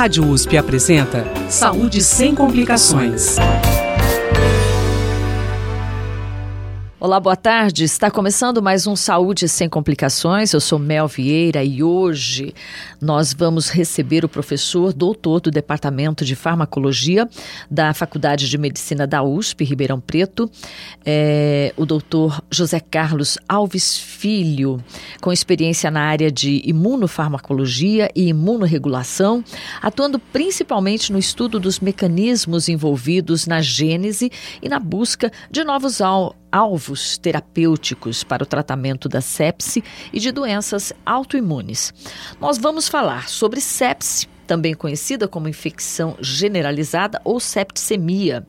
Rádio USP apresenta Saúde sem complicações. Olá, boa tarde. Está começando mais um Saúde Sem Complicações. Eu sou Mel Vieira e hoje nós vamos receber o professor doutor do Departamento de Farmacologia da Faculdade de Medicina da USP, Ribeirão Preto, é, o doutor José Carlos Alves Filho, com experiência na área de imunofarmacologia e imunorregulação, atuando principalmente no estudo dos mecanismos envolvidos na gênese e na busca de novos alvos terapêuticos para o tratamento da sepse e de doenças autoimunes. Nós vamos falar sobre sepse também conhecida como infecção generalizada ou septicemia,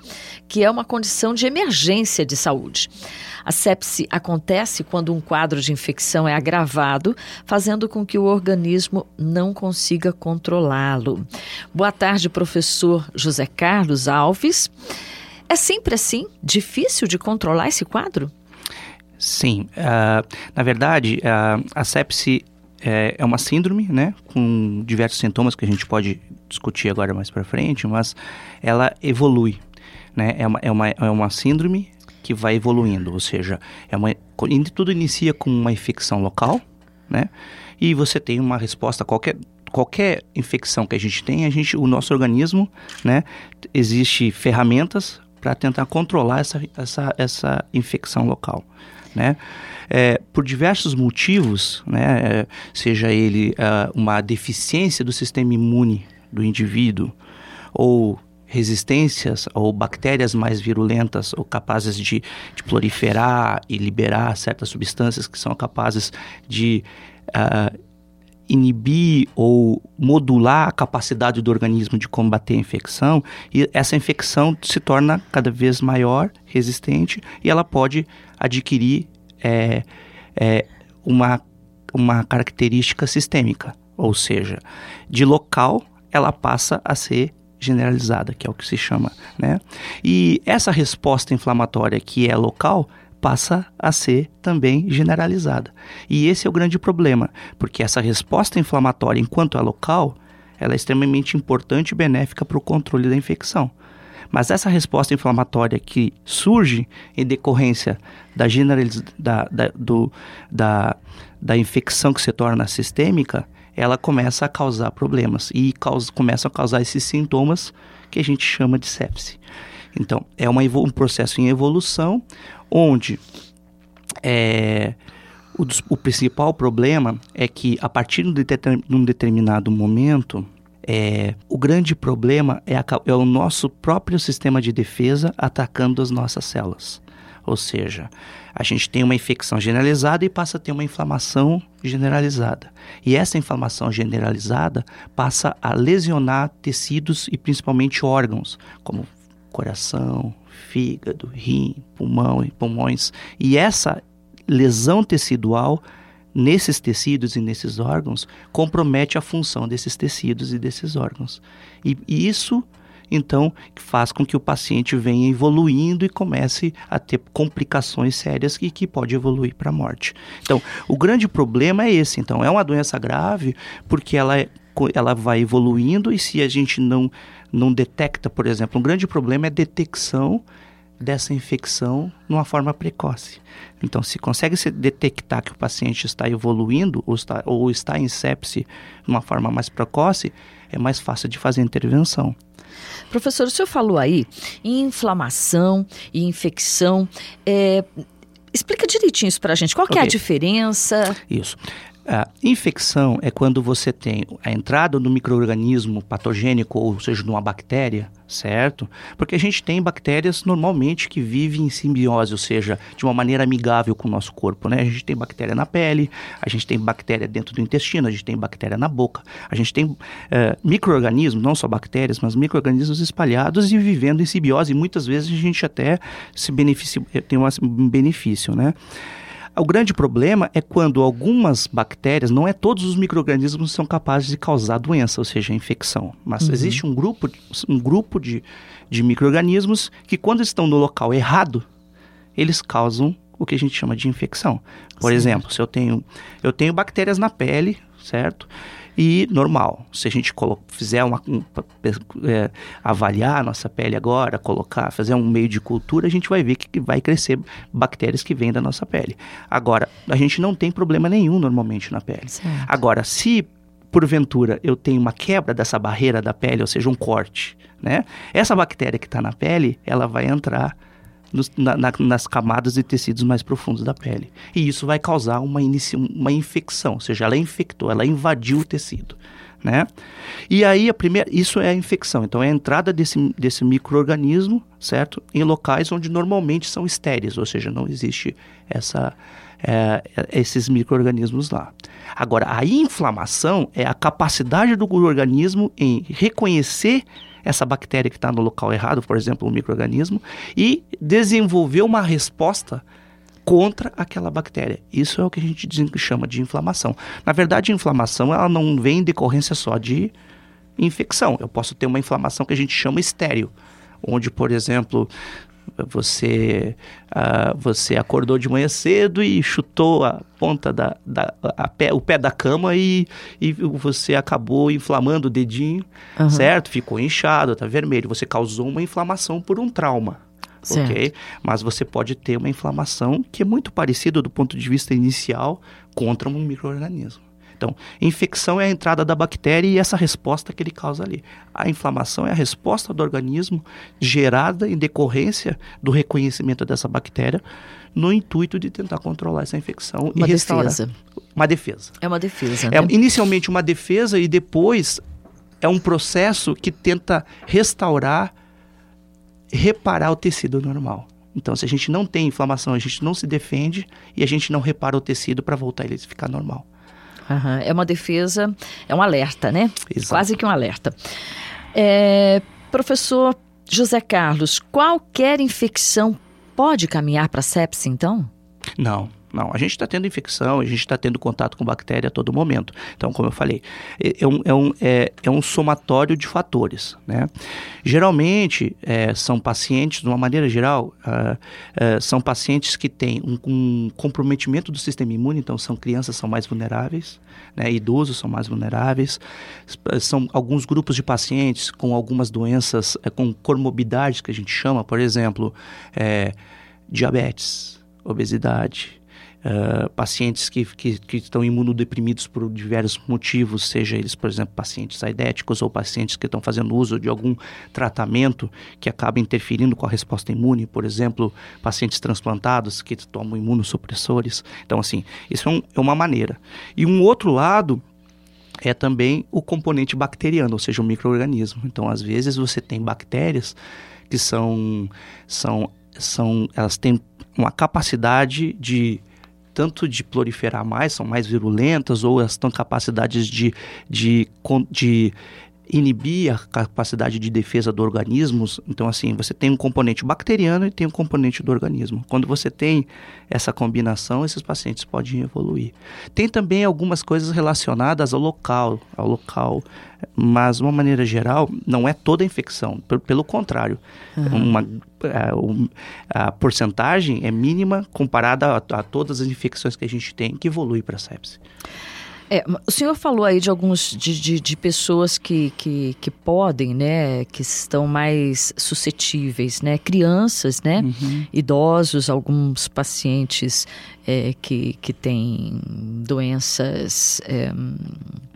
que é uma condição de emergência de saúde. A sepse acontece quando um quadro de infecção é agravado, fazendo com que o organismo não consiga controlá-lo. Boa tarde, professor José Carlos Alves. É sempre assim? Difícil de controlar esse quadro? Sim. Uh, na verdade, uh, a sepse é, é, uma síndrome, né? Com diversos sintomas que a gente pode discutir agora mais para frente, mas ela evolui, né? É uma, é, uma, é uma síndrome que vai evoluindo, ou seja, é uma, tudo inicia com uma infecção local, né? E você tem uma resposta qualquer qualquer infecção que a gente tem, a gente, o nosso organismo, né, existe ferramentas para tentar controlar essa, essa, essa infecção local. Né? É, por diversos motivos, né, é, seja ele uh, uma deficiência do sistema imune do indivíduo ou resistências ou bactérias mais virulentas ou capazes de, de proliferar e liberar certas substâncias que são capazes de uh, inibir ou modular a capacidade do organismo de combater a infecção, e essa infecção se torna cada vez maior, resistente, e ela pode adquirir é, é, uma, uma característica sistêmica, ou seja, de local ela passa a ser generalizada, que é o que se chama, né? E essa resposta inflamatória que é local, passa a ser também generalizada. E esse é o grande problema, porque essa resposta inflamatória, enquanto é local, ela é extremamente importante e benéfica para o controle da infecção. Mas essa resposta inflamatória que surge em decorrência da, generaliz... da, da, do, da, da infecção que se torna sistêmica, ela começa a causar problemas e causa, começa a causar esses sintomas que a gente chama de sepse. Então, é uma, um processo em evolução onde é, o, o, principal problema é que a partir de, um determinado momento, é, o grande problema é, a, é o nosso próprio sistema de defesa atacando as nossas células. Ou seja, a gente tem uma infecção generalizada e passa a ter uma inflamação generalizada. E essa inflamação generalizada passa a lesionar tecidos e principalmente órgãos, como coração, fígado, rim, pulmão e pulmões. E essa lesão tecidual nesses tecidos e nesses órgãos compromete a função desses tecidos e desses órgãos. E, e isso então faz com que o paciente venha evoluindo e comece a ter complicações sérias e que pode evoluir para a morte. Então, o grande problema é esse. Então, é uma doença grave porque ela, é, ela vai evoluindo e se a gente não, não detecta, por exemplo, um grande problema é a detecção dessa infecção numa forma precoce. Então, se consegue se detectar que o paciente está evoluindo ou está, ou está em sepse de uma forma mais precoce, é mais fácil de fazer intervenção. Professor, o senhor falou aí em inflamação e infecção. É, explica direitinho isso para a gente. Qual okay. é a diferença? Isso. A infecção é quando você tem a entrada do microorganismo patogênico, ou seja, de uma bactéria, certo? Porque a gente tem bactérias normalmente que vivem em simbiose, ou seja, de uma maneira amigável com o nosso corpo, né? A gente tem bactéria na pele, a gente tem bactéria dentro do intestino, a gente tem bactéria na boca, a gente tem uh, microorganismos, não só bactérias, mas microorganismos espalhados e vivendo em simbiose. E muitas vezes a gente até se beneficia, tem um benefício, né? O grande problema é quando algumas bactérias, não é todos os micro-organismos são capazes de causar doença, ou seja, infecção. Mas uhum. existe um grupo, um grupo de, de micro-organismos que, quando estão no local errado, eles causam o que a gente chama de infecção. Por Sim. exemplo, se eu tenho, eu tenho bactérias na pele, certo? E normal. Se a gente fizer uma um, é, avaliar a nossa pele agora, colocar, fazer um meio de cultura, a gente vai ver que vai crescer bactérias que vêm da nossa pele. Agora, a gente não tem problema nenhum normalmente na pele. Certo. Agora, se porventura eu tenho uma quebra dessa barreira da pele, ou seja, um corte, né? Essa bactéria que está na pele, ela vai entrar nos, na, na, nas camadas e tecidos mais profundos da pele. E isso vai causar uma, inici, uma infecção, ou seja, ela infectou, ela invadiu o tecido. Né? E aí a primeira, isso é a infecção. Então é a entrada desse, desse microorganismo, certo, em locais onde normalmente são estéreis, ou seja, não existe essa é, esses microorganismos lá. Agora a inflamação é a capacidade do organismo em reconhecer essa bactéria que está no local errado, por exemplo, um microorganismo, e desenvolver uma resposta contra aquela bactéria. Isso é o que a gente chama de inflamação. Na verdade, a inflamação ela não vem em decorrência só de infecção. Eu posso ter uma inflamação que a gente chama estéreo, onde, por exemplo, você, uh, você acordou de manhã cedo e chutou a ponta da, da a pé, o pé da cama e, e você acabou inflamando o dedinho, uhum. certo? Ficou inchado, tá vermelho. Você causou uma inflamação por um trauma. Certo. Ok? Mas você pode ter uma inflamação que é muito parecida do ponto de vista inicial contra um microorganismo. Então, infecção é a entrada da bactéria e essa resposta que ele causa ali. A inflamação é a resposta do organismo gerada em decorrência do reconhecimento dessa bactéria no intuito de tentar controlar essa infecção uma e restaurar. Defesa. Uma defesa. É uma defesa. É né? inicialmente uma defesa e depois é um processo que tenta restaurar, reparar o tecido normal. Então, se a gente não tem inflamação, a gente não se defende e a gente não repara o tecido para voltar ele a ficar normal. Uhum. É uma defesa, é um alerta, né? Exato. Quase que um alerta. É, professor José Carlos, qualquer infecção pode caminhar para sepse, então? Não, não, a gente está tendo infecção, a gente está tendo contato com bactéria a todo momento. Então, como eu falei, é, é um, é um, é, é um somatório de fatores. Né? Geralmente, é, são pacientes, de uma maneira geral, uh, uh, são pacientes que têm um, um, comprometimento do sistema imune, então são crianças são mais vulneráveis, né? idosos são mais vulneráveis, são alguns grupos de pacientes com algumas doenças, é, com comorbidades que a gente chama, por exemplo, é, diabetes, obesidade, Uh, pacientes que, que, que, estão imunodeprimidos por diversos motivos, seja eles, por exemplo, pacientes aidéticos ou pacientes que estão fazendo uso de algum tratamento que acaba interferindo com a resposta imune, por exemplo, pacientes transplantados que tomam imunossupressores. Então, assim, isso é, um, é uma maneira. E um outro lado é também o componente bacteriano, ou seja, o microorganismo. Então, às vezes você tem bactérias que são, são, são elas têm uma capacidade de tanto de proliferar mais, são mais virulentas, ou têm capacidades de, de, de inibir a capacidade de defesa do organismo. Então, assim, você tem um componente bacteriano e tem um componente do organismo. Quando você tem essa combinação, esses pacientes podem evoluir. Tem também algumas coisas relacionadas ao local, ao local, mas de uma maneira geral, não é toda a infecção. Pelo contrário, uhum. uma, a, a, porcentagem é mínima comparada a, a todas as infecções que a gente tem que evolui para a sepse. É, o senhor falou aí de alguns de, de, de, pessoas que, que, que podem, né, que estão mais suscetíveis, né, crianças, né, uhum. idosos, alguns pacientes é, que, que têm doenças é,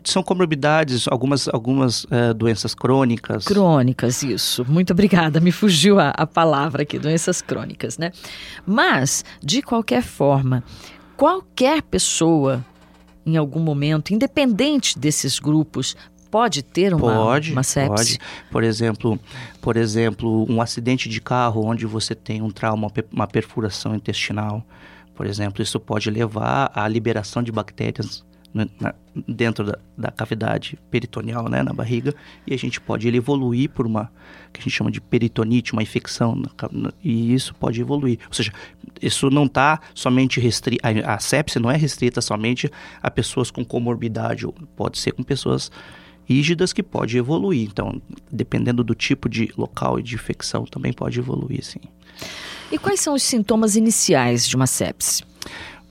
são comorbidades, algumas, algumas é, doenças crônicas. Crônicas, isso. Muito obrigada, me fugiu a, a palavra aqui, doenças crônicas, né? Mas, de qualquer forma, qualquer pessoa em algum momento, independente desses grupos, pode ter uma, pode, uma sepse? Pode. Por exemplo, por exemplo, um acidente de carro onde você tem um trauma, uma perfuração intestinal, por exemplo, isso pode levar à liberação de bactérias na, dentro da, da, cavidade peritoneal, né, na barriga, e a gente pode ele evoluir por uma que a gente chama de peritonite, uma infecção, na, e isso pode evoluir. Ou seja, isso não está somente restrito, a, a sepse não é restrita somente a pessoas com comorbidade, pode ser com pessoas rígidas que pode evoluir. Então, dependendo do tipo de local e de infecção, também pode evoluir, sim. E quais são os sintomas iniciais de uma sepse?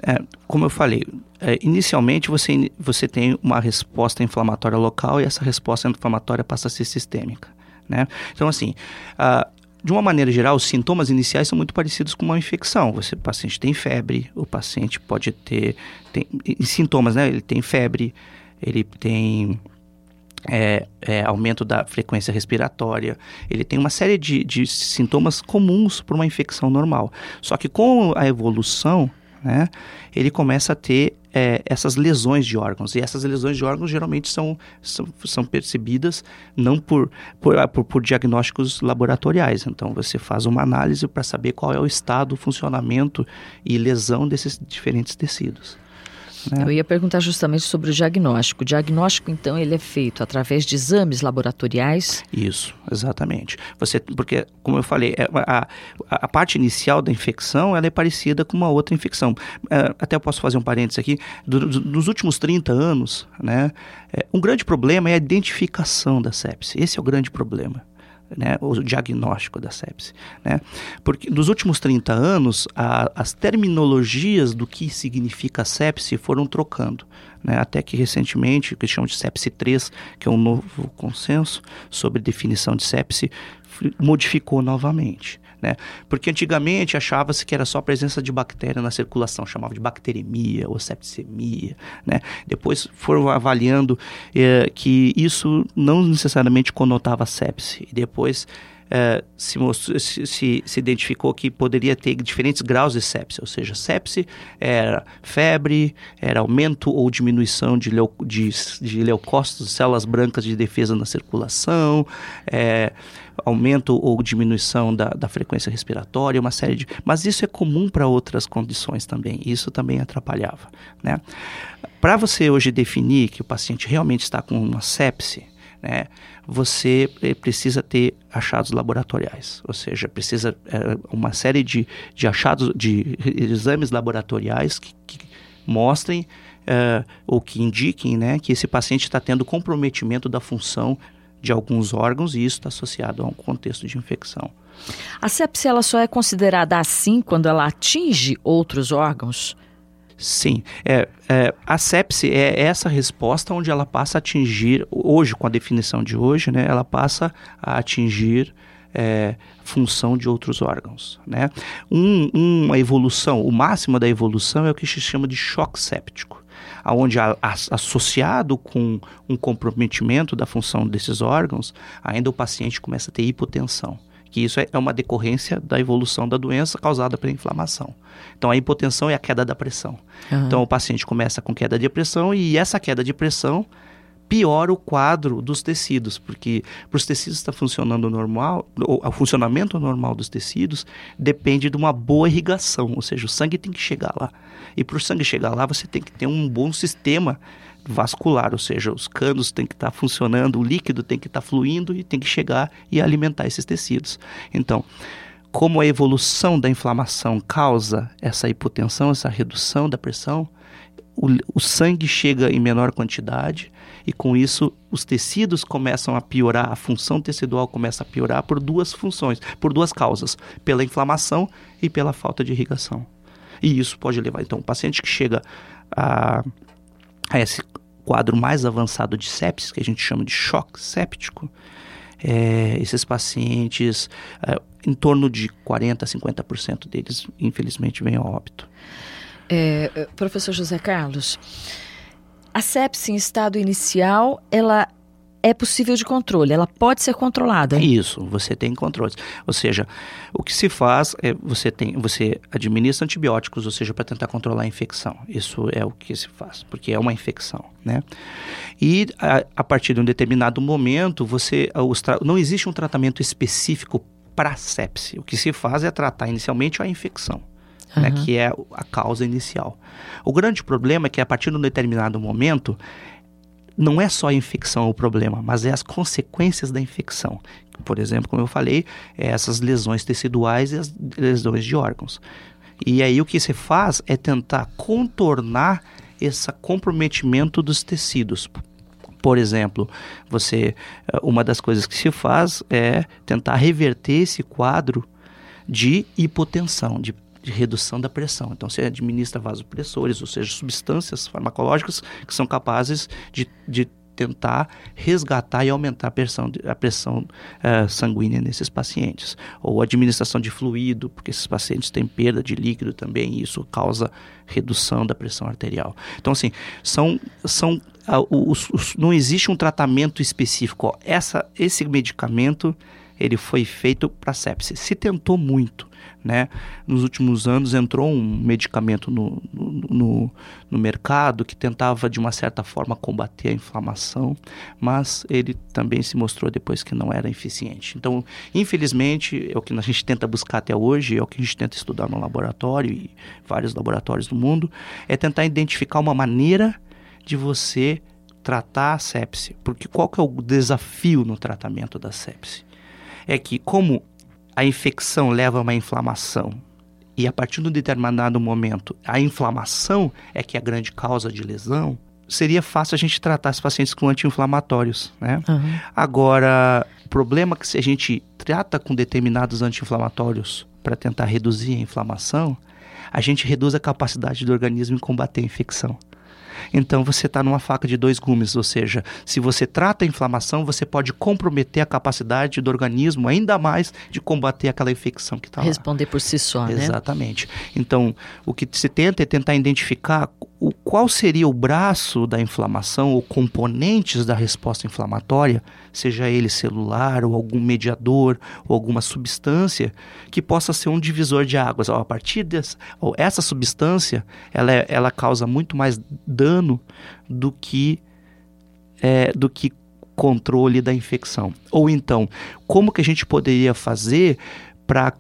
É, como eu falei, é, inicialmente você, você tem uma resposta inflamatória local e essa resposta inflamatória passa a ser sistêmica. Né? Então, assim, uh, de uma maneira geral, os sintomas iniciais são muito parecidos com uma infecção. Você, o paciente tem febre, o paciente pode ter tem, sintomas, né? Ele tem febre, ele tem é, é, aumento da frequência respiratória, ele tem uma série de, de sintomas comuns para uma infecção normal. Só que com a evolução, né, ele começa a ter é, essas lesões de órgãos. E essas lesões de órgãos geralmente são, são, são percebidas não por, por, ah, por, por, diagnósticos laboratoriais. Então você faz uma análise para saber qual é o estado, funcionamento e lesão desses diferentes tecidos. Né? Eu ia perguntar justamente sobre o diagnóstico. O diagnóstico, então, ele é feito através de exames laboratoriais? Isso, exatamente. Você, porque, como eu falei, é, a, a, parte inicial da infecção ela é parecida com uma outra infecção. É, até eu posso fazer um parênteses aqui. Do, do, nos últimos 30 anos, né, é, um grande problema é a identificação da sepse. Esse é o grande problema né, o diagnóstico da sepse. Né? Porque nos últimos 30 anos, a, as terminologias do que significa sepse foram trocando. Né? Até que recentemente, o que chamam de sepse 3, que é um novo consenso sobre definição de sepse, modificou novamente. Né? Porque antigamente achava-se que era só a presença de bactéria na circulação, chamava de bacteremia ou septicemia. Né? Depois foram avaliando eh, que isso não necessariamente conotava sepse. E depois é, se, se, se, identificou que poderia ter diferentes graus de sepse, ou seja, sepse era febre, era aumento ou diminuição de, leu, de, de leucócitos, células brancas de defesa na circulação, é, aumento ou diminuição da, da frequência respiratória, uma série de. Mas isso é comum para outras condições também. Isso também atrapalhava. Né? Para você hoje definir que o paciente realmente está com uma sepse, né, você eh, precisa ter achados laboratoriais, ou seja, precisa é, uma série de, de achados, de exames laboratoriais que, que mostrem é, ou que indiquem né, que esse paciente está tendo comprometimento da função de alguns órgãos e isso está associado a um contexto de infecção. A sepsia ela só é considerada assim quando ela atinge outros órgãos? Sim, é, é, a sepse é essa resposta onde ela passa a atingir, hoje, com a definição de hoje, né, ela passa a atingir é, função de outros órgãos. Né? Um, uma evolução, o máximo da evolução é o que se chama de choque séptico onde associado com um comprometimento da função desses órgãos, ainda o paciente começa a ter hipotensão que isso é, uma decorrência da evolução da doença causada pela inflamação. Então a hipotensão é a queda da pressão. Uhum. Então o paciente começa com queda de pressão e essa queda de pressão piora o quadro dos tecidos, porque para os tecidos estar funcionando normal, o funcionamento normal dos tecidos depende de uma boa irrigação, ou seja, o sangue tem que chegar lá. E para o sangue chegar lá, você tem que ter um bom sistema vascular, ou seja, os canos têm que estar tá funcionando, o líquido tem que estar tá fluindo e tem que chegar e alimentar esses tecidos. Então, como a evolução da inflamação causa essa hipotensão, essa redução da pressão, o, o, sangue chega em menor quantidade e com isso os tecidos começam a piorar, a função tecidual começa a piorar por duas funções, por duas causas, pela inflamação e pela falta de irrigação. E isso pode levar, então, o paciente que chega a a esse quadro mais avançado de sepsis, que a gente chama de choque séptico, é, esses pacientes, é, em torno de 40% a 50% deles, infelizmente, vêm a óbito. É, é, professor José Carlos, a sepsis em estado inicial, ela é possível de controle, ela pode ser controlada. Isso, você tem controles. Ou seja, o que se faz é você tem, você administra antibióticos, ou seja, para tentar controlar a infecção. Isso é o que se faz, porque é uma infecção, né? E a, a partir de um determinado momento, você não existe um tratamento específico para sepse. O que se faz é tratar inicialmente a infecção. Uhum. Né, que é a causa inicial. O grande problema é que a partir de um determinado momento não é só a infecção o problema, mas é as consequências da infecção. Por exemplo, como eu falei, é essas lesões teciduais e as lesões de órgãos. E aí o que se faz é tentar contornar esse comprometimento dos tecidos. Por exemplo, você eh, uma das coisas que se faz é tentar reverter esse quadro de hipotensão, de de redução da pressão. Então, você administra vasopressores, ou seja, substâncias farmacológicas que são capazes de, de tentar resgatar e aumentar a pressão, a pressão uh, sanguínea nesses pacientes. Ou administração de fluido, porque esses pacientes têm perda de líquido também, e isso causa redução da pressão arterial. Então, assim, são, são uh, os, os, não existe um tratamento específico. Ó, essa, esse medicamento ele foi feito para sepsis. Se tentou muito, né? Nos últimos anos entrou um medicamento no, no, no, no, mercado que tentava de uma certa forma combater a inflamação, mas ele também se mostrou depois que não era eficiente. Então, infelizmente, é o que a gente tenta buscar até hoje, é o que a gente tenta estudar no laboratório e vários laboratórios do mundo, é tentar identificar uma maneira de você tratar a sepse. Porque qual que é o desafio no tratamento da sepse? É que como a infecção leva a uma inflamação e a partir de um determinado momento a inflamação é que é a grande causa de lesão, seria fácil a gente tratar os pacientes com anti-inflamatórios, né? Uhum. Agora, o problema é que se a gente trata com determinados anti-inflamatórios para tentar reduzir a inflamação, a gente reduz a capacidade do organismo em combater a infecção. Então você está numa faca de dois gumes, ou seja, se você trata a inflamação, você pode comprometer a capacidade do organismo ainda mais de combater aquela infecção que está lá. Responder por si só, né? Exatamente. Então, o que se tenta é tentar identificar o, qual seria o braço da inflamação ou componentes da resposta inflamatória, seja ele celular ou algum mediador ou alguma substância que possa ser um divisor de águas. a partir dessa, ou essa substância, ela, é, ela causa muito mais dano do que é, do que controle da infecção. Ou então, como que a gente poderia fazer para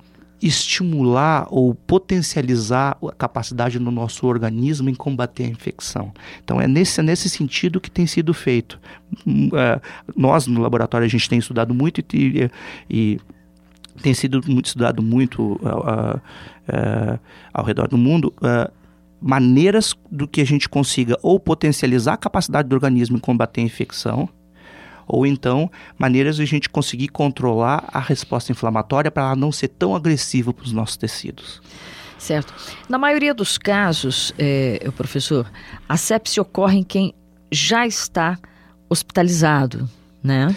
estimular ou potencializar a capacidade do nosso organismo em combater a infecção. Então é nesse, é nesse sentido que tem sido feito. Uh, nós no laboratório a gente tem estudado muito e, e tem sido muito estudado muito uh, uh, ao redor do mundo maneiras do que a gente consiga ou potencializar a capacidade do organismo em combater a infecção ou então maneiras de a gente conseguir controlar a resposta inflamatória para ela não ser tão agressiva para os nossos tecidos. Certo. Na maioria dos casos, é, professor, a sepse ocorre em quem já está hospitalizado, né?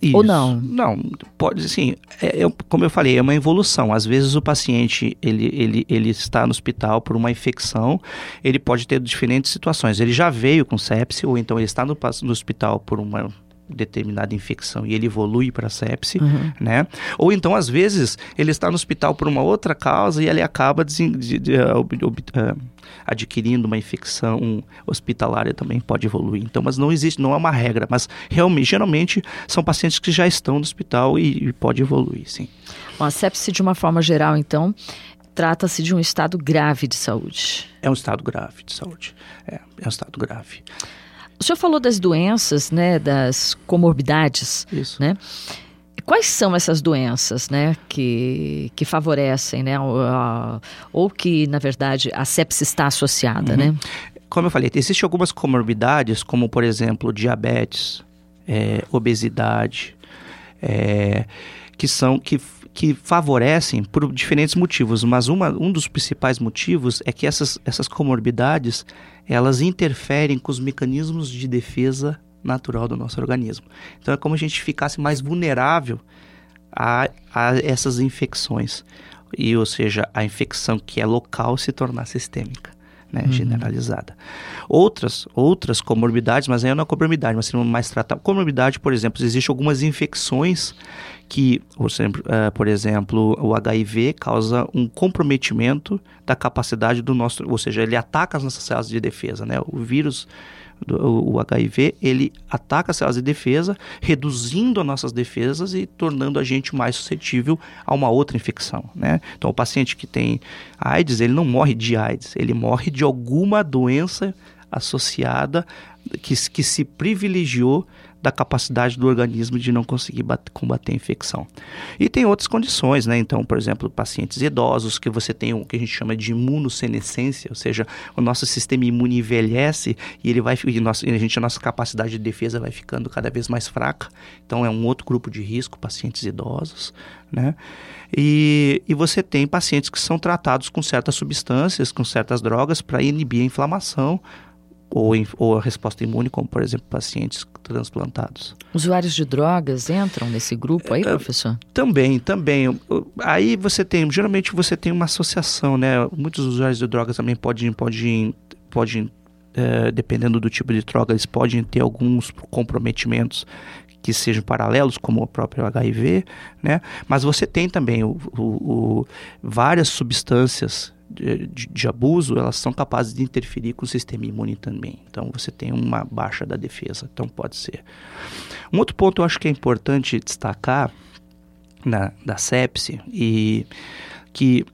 Isso. Ou não? Não, pode sim. É, é, como eu falei, é uma evolução. Às vezes o paciente ele, ele, ele está no hospital por uma infecção, ele pode ter diferentes situações. Ele já veio com sepse, ou então ele está no, no hospital por uma determinada infecção e ele evolui para sepse, uhum. né? Ou então, às vezes, ele está no hospital por uma outra causa e ele acaba de, de, de, uh, uh, adquirindo uma infecção hospitalária também pode evoluir. Então, mas não existe, não é uma regra, mas realmente, geralmente, são pacientes que já estão no hospital e, e pode evoluir, sim. Bom, a sepse, de uma forma geral, então, trata-se de um estado grave de saúde. É um estado grave de saúde. É, é um estado grave. O senhor falou das doenças, né, das comorbidades, Isso. né? Quais são essas doenças, né, que, que favorecem, né, ou, ou que, na verdade, a sepsis está associada, né? uhum. né? Como eu falei, existem algumas comorbidades, como, por exemplo, diabetes, é, obesidade, é, que são que que favorecem por diferentes motivos, mas uma, um dos principais motivos é que essas, essas comorbidades elas interferem com os mecanismos de defesa natural do nosso organismo. Então é como a gente ficasse mais vulnerável a, a essas infecções. E, ou seja, a infecção que é local se tornar sistêmica né, uhum. generalizada. Outras, outras comorbidades, mas aí não é comorbidade, mas sendo mais tratada. Comorbidade, por exemplo, existem algumas infecções que, por exemplo, por exemplo, o HIV causa um comprometimento da capacidade do nosso, ou seja, ele ataca as nossas células de defesa, né? O vírus o, HIV, ele ataca as células de defesa, reduzindo as nossas defesas e tornando a gente mais suscetível a uma outra infecção, né? Então, o paciente que tem AIDS, ele não morre de AIDS, ele morre de alguma doença associada que, que se privilegiou da capacidade do organismo de não conseguir combater a infecção. E tem outras condições, né? Então, por exemplo, pacientes idosos, que você tem o que a gente chama de imunossenescência, ou seja, o nosso sistema imune envelhece e ele vai e a, gente, a nossa capacidade de defesa vai ficando cada vez mais fraca. Então, é um outro grupo de risco, pacientes idosos, né? E, e você tem pacientes que são tratados com certas substâncias, com certas drogas para inibir a inflamação, ou, ou a resposta imune, como por exemplo pacientes transplantados. Usuários de drogas entram nesse grupo aí, é, professor? Também, também. Aí você tem, geralmente você tem uma associação, né? Muitos usuários de drogas também podem, podem, podem é, dependendo do tipo de droga, eles podem ter alguns comprometimentos que sejam paralelos, como o próprio HIV, né? Mas você tem também o, o, o várias substâncias de, de, abuso, elas são capazes de interferir com o sistema imune também. Então você tem uma baixa da defesa, então pode ser. Um outro ponto eu acho que é importante destacar na, da sepse e que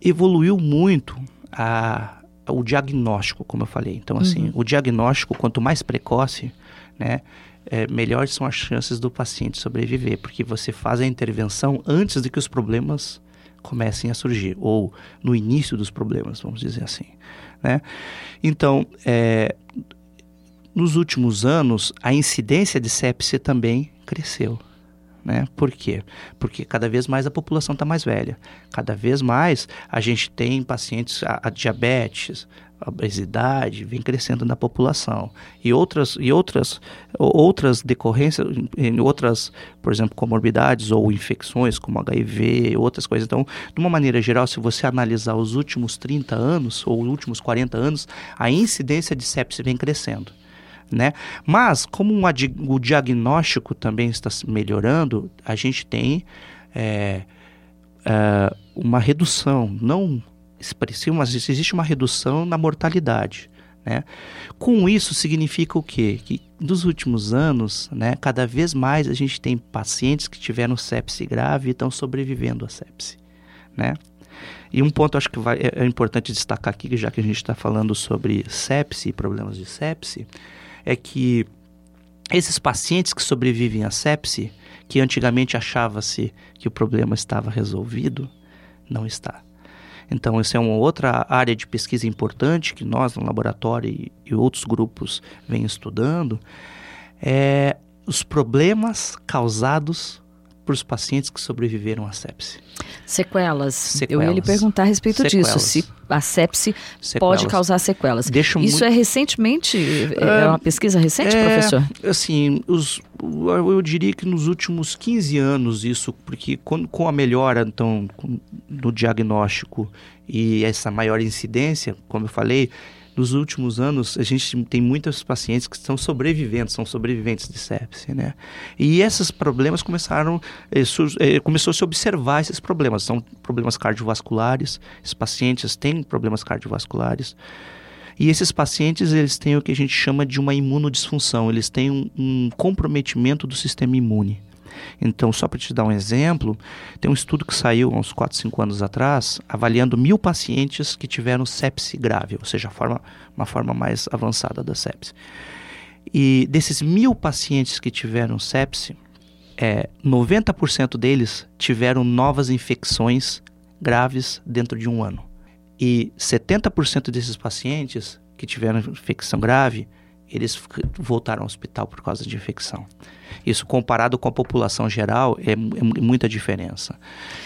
evoluiu muito a, o diagnóstico, como eu falei. Então assim, uhum. o diagnóstico quanto mais precoce, né, é, melhores são as chances do paciente sobreviver, porque você faz a intervenção antes de que os problemas comecem a surgir, ou no início dos problemas, vamos dizer assim. Né? Então, é, nos últimos anos, a incidência de sepse também cresceu. Né? Por quê? Porque cada vez mais a população está mais velha. Cada vez mais a gente tem pacientes, a, a diabetes, a obesidade vem crescendo na população e outras e outras outras decorrências em outras por exemplo comorbidades ou infecções como HIV outras coisas então de uma maneira geral se você analisar os últimos 30 anos ou os últimos 40 anos a incidência de sepsis vem crescendo né? Mas como um, o diagnóstico também está melhorando, a gente tem é, é, uma redução, não expressiva, mas existe uma redução na mortalidade. Né? Com isso significa o quê? Que nos últimos anos, né, cada vez mais a gente tem pacientes que tiveram sepse grave e estão sobrevivendo à sepse. Né? E um ponto acho que vai, é, é importante destacar aqui, já que a gente está falando sobre sepse e problemas de sepse, é que esses pacientes que sobrevivem à sepse, que antigamente achava-se que o problema estava resolvido, não está. Então, essa é uma outra área de pesquisa importante que nós, no laboratório e, outros grupos, vêm estudando, é os problemas causados para os pacientes que sobreviveram à sepse. Sequelas. sequelas. Eu ia lhe perguntar a respeito sequelas. disso, se a sepse sequelas. pode causar sequelas. Deixa Isso muito... é recentemente, é, é uma pesquisa recente, é, professor? Assim, os, eu diria que nos últimos 15 anos isso, porque com, com a melhora então do diagnóstico e essa maior incidência, como eu falei, nos últimos anos, a gente tem muitos pacientes que estão sobrevivendo, são sobreviventes de sepse, né? E esses problemas começaram, eh, eh, começou a se observar esses problemas, são problemas cardiovasculares, esses pacientes têm problemas cardiovasculares, e esses pacientes, eles têm o que a gente chama de uma imunodisfunção, eles têm um, um comprometimento do sistema imune. Então, só para te dar um exemplo, tem um estudo que saiu há uns 4, 5 anos atrás, avaliando mil pacientes que tiveram sepse grave, ou seja, forma, uma forma mais avançada da sepse. E desses mil pacientes que tiveram sepse, é, 90% deles tiveram novas infecções graves dentro de um ano. E 70% desses pacientes que tiveram infecção grave eles voltaram ao hospital por causa de infecção. Isso comparado com a população geral é, é muita diferença.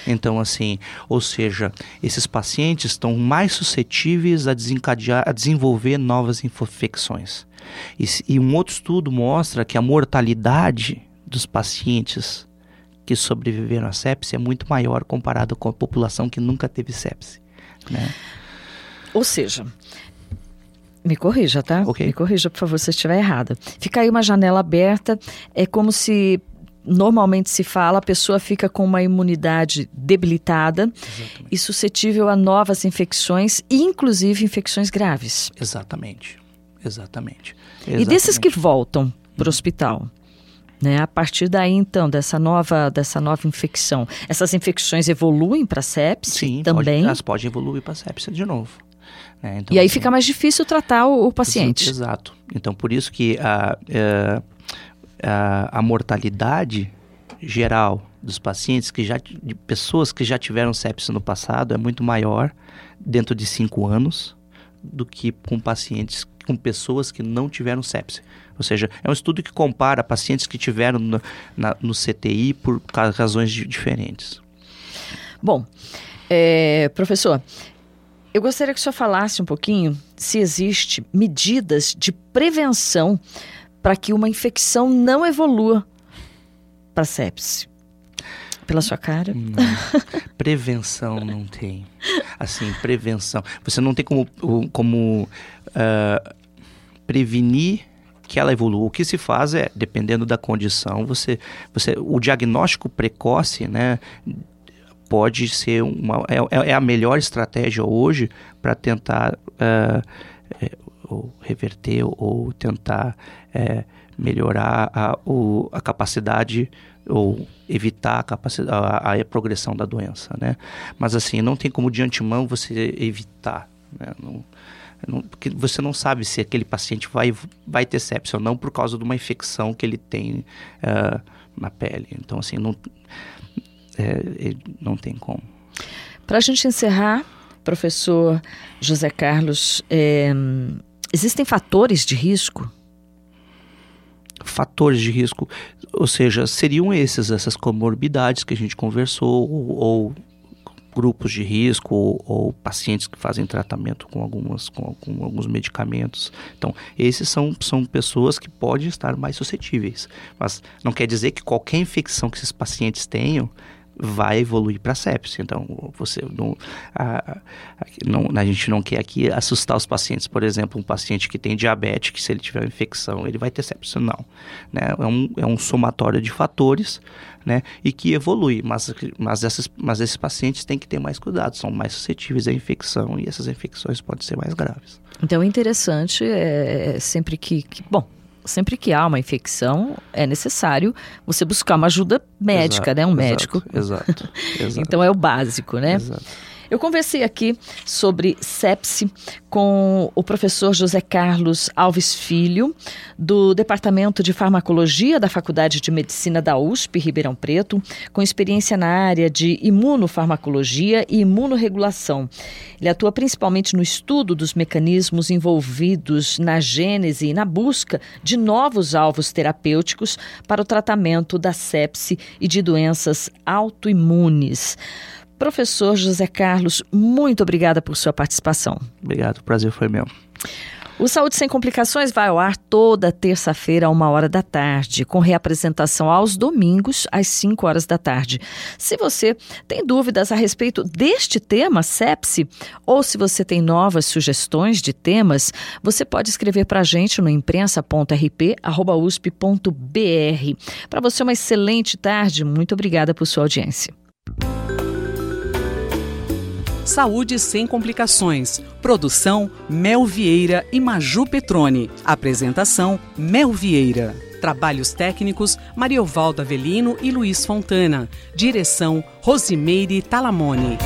Então, assim, ou seja, esses pacientes estão mais suscetíveis a desencadear, a desenvolver novas infecções. E, e um outro estudo mostra que a mortalidade dos pacientes que sobreviveram à sepse é muito maior comparado com a população que nunca teve sepse. Né? Ou seja, me corrija, tá? Okay. Me corrija, por favor, se eu estiver errada. Fica aí uma janela aberta, é como se normalmente se fala, a pessoa fica com uma imunidade debilitada Exatamente. e suscetível a novas infecções, inclusive infecções graves. Exatamente. Exatamente. Exatamente. E desses que voltam para o hospital, né? A partir daí, então, dessa nova, dessa nova infecção, essas infecções evoluem para sepse Sim, também? Pode, elas podem evoluir para sepse de novo. Né? Então, e aí assim, fica mais difícil tratar o, o paciente. Exato. Então, por isso que a, a, a, a mortalidade geral dos pacientes que já de pessoas que já tiveram sepsis no passado é muito maior dentro de cinco anos do que com pacientes com pessoas que não tiveram sepsis. Ou seja, é um estudo que compara pacientes que tiveram no, na, no CTI por razões diferentes. Bom, é, professor, eu gostaria que o senhor falasse um pouquinho se existe medidas de prevenção para que uma infecção não evolua para sepse? Pela sua cara? Não. Prevenção não tem. Assim, prevenção. Você não tem como, como uh, prevenir que ela evolua. O que se faz é, dependendo da condição, você, você o diagnóstico precoce, né, pode ser uma é, é, é a melhor estratégia hoje para tentar uh, é, ou reverter ou tentar é, melhorar a, o, a capacidade ou evitar a, capacidade, a, a, progressão da doença, né? Mas assim, não tem como de antemão você evitar, né? Não, não, porque você não sabe se aquele paciente vai, vai ter sepsia ou não por causa de uma infecção que ele tem uh, na pele. Então, assim, não, é, não tem como. Para a gente encerrar, professor José Carlos, é, existem fatores de risco fatores de risco, ou seja, seriam esses, essas comorbidades que a gente conversou, ou, ou grupos de risco, ou, ou, pacientes que fazem tratamento com, algumas, com, com, alguns medicamentos. Então, esses são, são pessoas que podem estar mais suscetíveis. Mas não quer dizer que qualquer infecção que esses pacientes tenham vai evoluir para sepsis. Então, você não a, a, não a, gente não quer aqui assustar os pacientes. Por exemplo, um paciente que tem diabetes, que se ele tiver infecção, ele vai ter sepsis. Não. Né? É, um, é um somatório de fatores né? e que evolui. Mas, mas, essas, mas esses pacientes têm que ter mais cuidado, são mais suscetíveis à infecção e essas infecções podem ser mais graves. Então, o interessante é, é sempre que, que bom, sempre que há uma infecção, é necessário você buscar uma ajuda médica, exato, né? Um exato, médico. Exato, exato. então é o básico, né? Exato. Eu conversei aqui sobre sepse com o professor José Carlos Alves Filho, do Departamento de Farmacologia da Faculdade de Medicina da USP, Ribeirão Preto, com experiência na área de imunofarmacologia e imunorregulação. Ele atua principalmente no estudo dos mecanismos envolvidos na gênese e na busca de novos alvos terapêuticos para o tratamento da sepse e de doenças autoimunes. Professor José Carlos, muito obrigada por sua participação. Obrigado, o prazer foi meu. O Saúde Sem Complicações vai ao ar toda terça-feira, a uma hora da tarde, com reapresentação aos domingos, às 5 horas da tarde. Se você tem dúvidas a respeito deste tema, sepse, ou se você tem novas sugestões de temas, você pode escrever para a gente no imprensa.rp.usp.br. Para você, uma excelente tarde. Muito obrigada por sua audiência. Saúde sem complicações. Produção Mel Vieira e Maju Petrone. Apresentação Mel Vieira. Trabalhos técnicos Mariovaldo Avelino e Luiz Fontana. Direção Rosimeire Talamone.